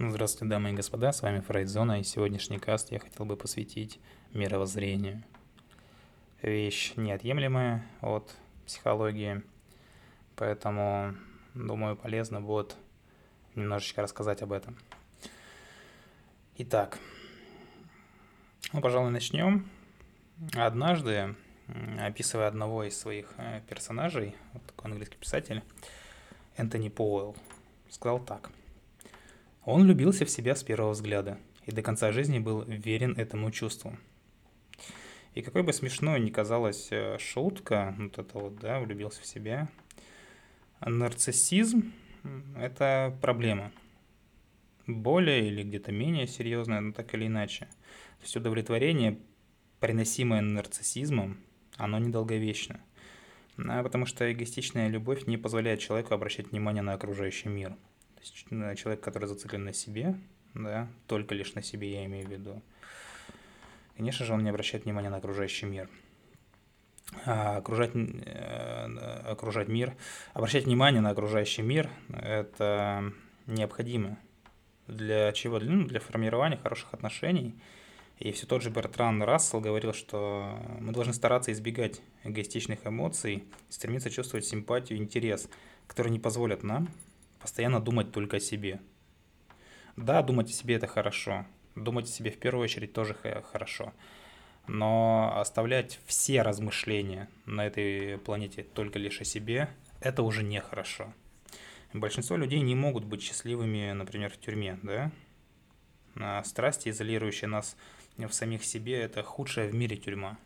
Ну, здравствуйте, дамы и господа, с вами Фрейдзона, и сегодняшний каст я хотел бы посвятить мировоззрению. Вещь неотъемлемая от психологии, поэтому, думаю, полезно будет немножечко рассказать об этом. Итак, ну, пожалуй, начнем. Однажды, описывая одного из своих э, персонажей, вот такой английский писатель, Энтони Поуэлл, сказал так – он влюбился в себя с первого взгляда и до конца жизни был верен этому чувству. И какой бы смешной ни казалась э, шутка, вот это вот, да, влюбился в себя, нарциссизм – это проблема. Более или где-то менее серьезная, но так или иначе. То есть удовлетворение, приносимое нарциссизмом, оно недолговечно. А потому что эгоистичная любовь не позволяет человеку обращать внимание на окружающий мир – то есть э, человек, который зациклен на себе, да, только лишь на себе я имею в виду, конечно же, он не обращает внимания на окружающий мир. А окружать, э, окружать мир, обращать внимание на окружающий мир – это необходимо. Для чего? Для, ну, для формирования хороших отношений. И все тот же Бертран Рассел говорил, что мы должны стараться избегать эгоистичных эмоций, стремиться чувствовать симпатию интерес, которые не позволят нам постоянно думать только о себе. Да, думать о себе это хорошо. Думать о себе в первую очередь тоже хорошо. Но оставлять все размышления на этой планете только лишь о себе, это уже нехорошо. Большинство людей не могут быть счастливыми, например, в тюрьме, да? А страсти, изолирующие нас в самих себе, это худшая в мире тюрьма.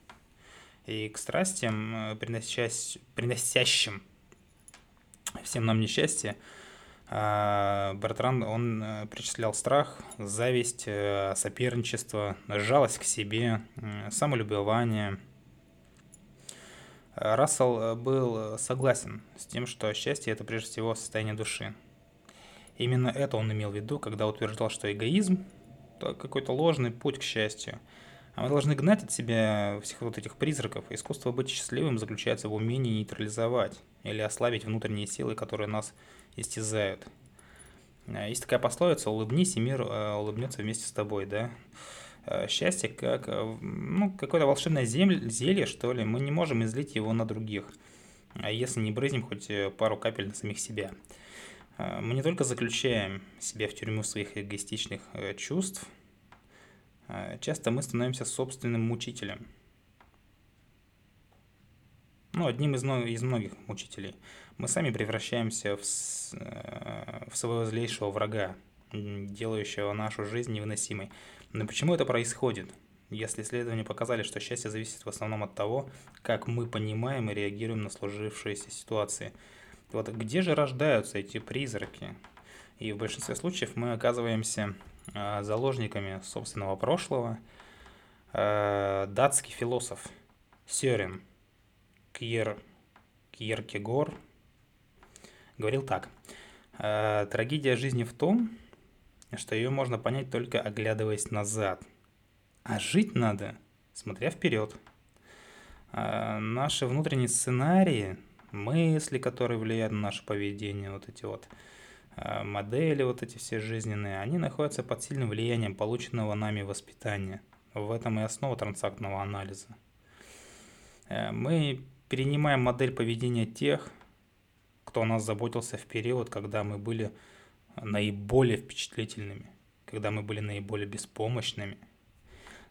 И к страстям, э, приносящим всем нам несчастье, а, Бертран, он э, причислял страх, зависть, э, соперничество, жалость к себе, самолюбование. Рассел э, был согласен с тем, что счастье – это прежде всего состояние души. Именно это он имел в виду, когда утверждал, что эгоизм – какой-то ложный путь к счастью. А мы должны гнать от себя всех вот этих призраков. Искусство быть счастливым заключается в умении нейтрализовать или ослабить внутренние силы, которые нас истязают. Э, есть такая пословица «улыбнись, и мир э, улыбнется вместе с тобой», да? Э, счастье как ну, какое-то волшебное земль, зелье, что ли, мы не можем излить его на других, а если не брызнем хоть пару капель на самих себя. Мы не только заключаем себя в тюрьму своих эгоистичных чувств, часто мы становимся собственным мучителем. Ну, одним из, из многих мучителей – мы сами превращаемся в, э, в своего злейшего врага, делающего нашу жизнь невыносимой. Но почему это происходит? Если исследования показали, что счастье зависит в основном от того, как мы понимаем и реагируем на сложившиеся ситуации. Вот где же рождаются эти призраки? И в большинстве случаев мы оказываемся э, заложниками собственного прошлого. Э, датский философ Сёрен Кьер, Кьеркегор говорил так. «Э, Трагедия жизни в том, что ее можно понять только оглядываясь назад. А жить надо, смотря вперед. Э, наши внутренние сценарии, мысли, которые влияют на наше поведение, вот эти вот э, модели, вот эти все жизненные, они находятся под сильным влиянием полученного нами воспитания. В этом и основа трансактного анализа. Мы перенимаем модель поведения тех, кто о нас заботился в период, когда мы были наиболее впечатлительными, когда мы были наиболее беспомощными.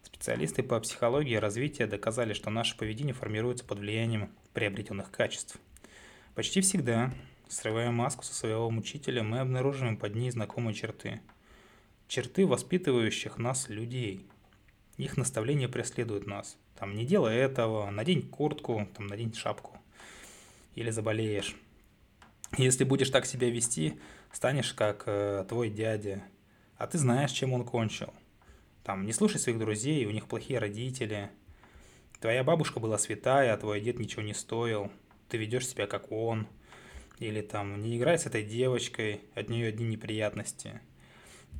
Специалисты по психологии развития доказали, что наше поведение формируется под влиянием приобретенных качеств. Почти всегда, срывая маску со своего мучителя, мы обнаруживаем под ней знакомые черты. Черты воспитывающих нас людей. Их наставления преследуют нас. Там, не делай этого, надень куртку, там, надень шапку. Или заболеешь. Если будешь так себя вести, станешь как э, твой дядя, а ты знаешь, чем он кончил. Там, не слушай своих друзей, у них плохие родители. Твоя бабушка была святая, а твой дед ничего не стоил. Ты ведешь себя как он. Или там, не играй с этой девочкой, от нее одни неприятности.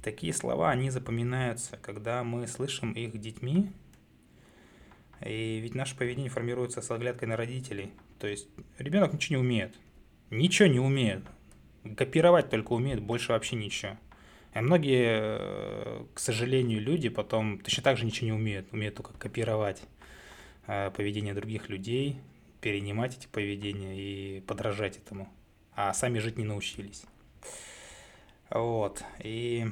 Такие слова, они запоминаются, когда мы слышим их детьми. И ведь наше поведение формируется с оглядкой на родителей. То есть ребенок ничего не умеет. Ничего не умеет. Копировать только умеет, больше вообще ничего. И многие, э, к сожалению, люди потом точно так же ничего не умеют, умеют только копировать э, поведение других людей, перенимать эти поведения и подражать этому, а сами жить не научились. Вот, и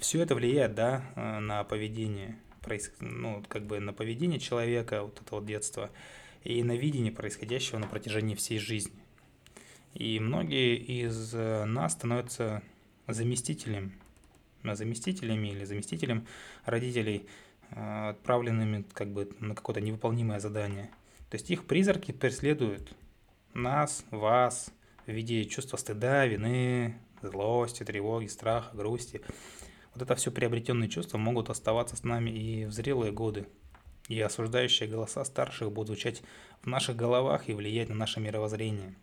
все это влияет, да, э, на поведение, ну, как бы на поведение человека, вот это вот детство, и на видение происходящего на протяжении всей жизни. И многие из нас становятся заместителем, заместителями или заместителем родителей, э, отправленными как бы на какое-то невыполнимое задание. То есть их призраки преследуют нас, вас в виде чувства стыда, вины, злости, тревоги, страха, грусти. Вот это все приобретенные чувства могут оставаться с нами и в зрелые годы. И осуждающие голоса старших будут звучать в наших головах и влиять на наше мировоззрение.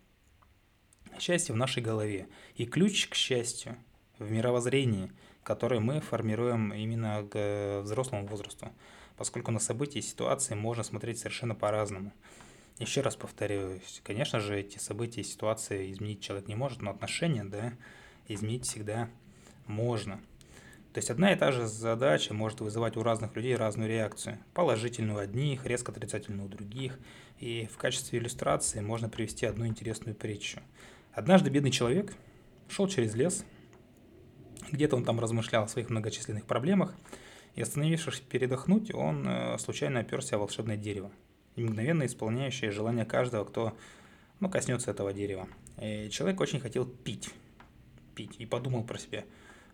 Счастье в нашей голове. И ключ к счастью – в мировоззрении, которое мы формируем именно к взрослому возрасту, поскольку на события и ситуации можно смотреть совершенно по-разному. Еще раз повторюсь, конечно же, эти события и ситуации изменить человек не может, но отношения, да, изменить всегда можно. То есть одна и та же задача может вызывать у разных людей разную реакцию. Положительную у одних, резко отрицательную у других. И в качестве иллюстрации можно привести одну интересную притчу. Однажды бедный человек шел через лес, где-то он там размышлял о своих многочисленных проблемах, и остановившись передохнуть, он э, случайно оперся о волшебное дерево, и мгновенно исполняющее желание каждого, кто ну, коснется этого дерева. И человек очень хотел пить, пить, и подумал про себя,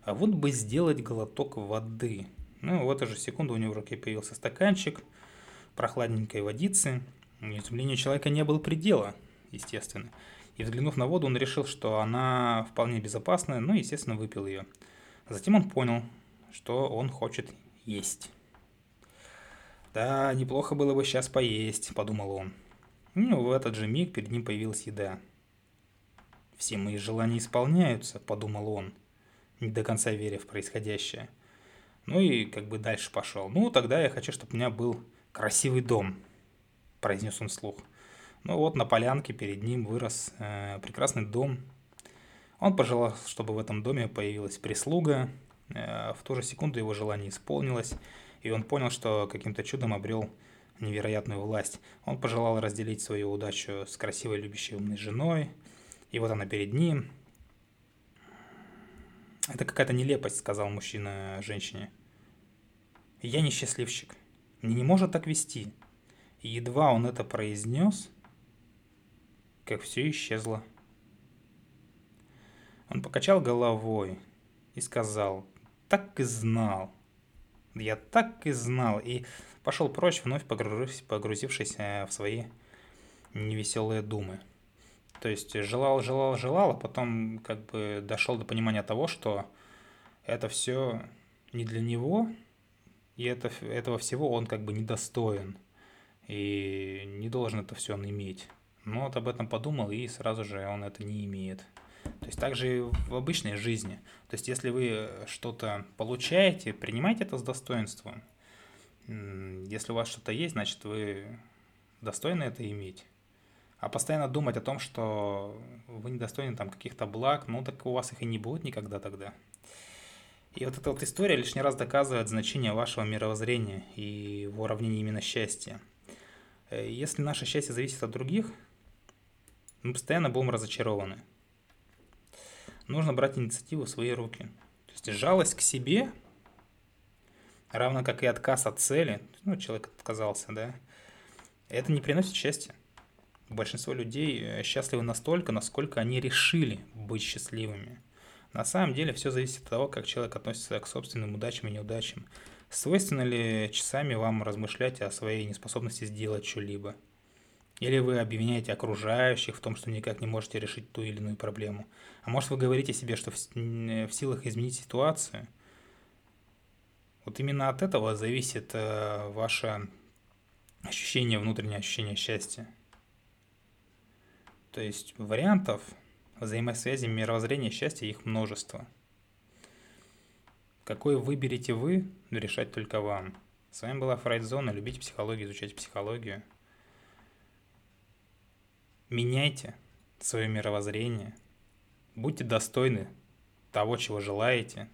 а вот бы сделать глоток воды. Ну, в эту же секунду у него в руке появился стаканчик прохладненькой водицы. Изумлению человека не было предела, естественно. И взглянув на воду, он решил, что она вполне безопасная, ну, естественно, выпил ее. Затем он понял, что он хочет есть. «Да, неплохо было бы сейчас поесть», — подумал он. Ну, в этот же миг перед ним появилась еда. «Все мои желания исполняются», — подумал он, не до конца веря в происходящее. Ну и как бы дальше пошел. «Ну, тогда я хочу, чтобы у меня был красивый дом», — произнес он вслух. Ну вот на полянке перед ним вырос э, прекрасный дом. Он пожелал, чтобы в этом доме появилась прислуга. Э, в ту же секунду его желание исполнилось, и он понял, что каким-то чудом обрел невероятную власть. Он пожелал разделить свою удачу с красивой, любящей, умной женой. И вот она перед ним. Это какая-то нелепость, сказал мужчина женщине. Я несчастливчик. Мне не может так вести. И едва он это произнес, как все исчезло. Он покачал головой и сказал, так и знал. Я так и знал. И пошел прочь, вновь погрузившись, погрузившись в свои невеселые думы. То есть желал, желал, желал, а потом как бы дошел до понимания того, что это все не для него, и это, этого всего он как бы недостоин. И не должен это все он иметь. Ну вот об этом подумал, и сразу же он это не имеет. То есть также и в обычной жизни. То есть если вы что-то получаете, принимайте это с достоинством. Если у вас что-то есть, значит вы достойны это иметь. А постоянно думать о том, что вы недостойны там каких-то благ, ну так у вас их и не будет никогда тогда. И вот эта вот история лишний раз доказывает значение вашего мировоззрения и в уравнении именно счастья. Э, если наше счастье зависит от других – мы постоянно будем разочарованы. Нужно брать инициативу в свои руки. То есть жалость к себе, равно как и отказ от цели, ну, человек отказался, да, это не приносит счастья. Большинство людей э, счастливы настолько, насколько они решили быть счастливыми. На самом деле все зависит от того, как человек относится к собственным удачам и неудачам. Свойственно ли часами вам размышлять о своей неспособности сделать что-либо? Или вы обвиняете окружающих в том, что никак не можете решить ту или иную проблему. А может вы говорите себе, что в, в силах изменить ситуацию. Вот именно от этого зависит э, ваше ощущение, внутреннее ощущение счастья. То есть вариантов взаимосвязи мировоззрения счастья их множество. Какой выберете вы, решать только вам. С вами была Фрайдзона. Любите психологию, изучайте психологию. Меняйте свое мировоззрение. Будьте достойны того, чего желаете.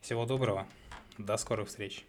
Всего доброго. До скорых встреч.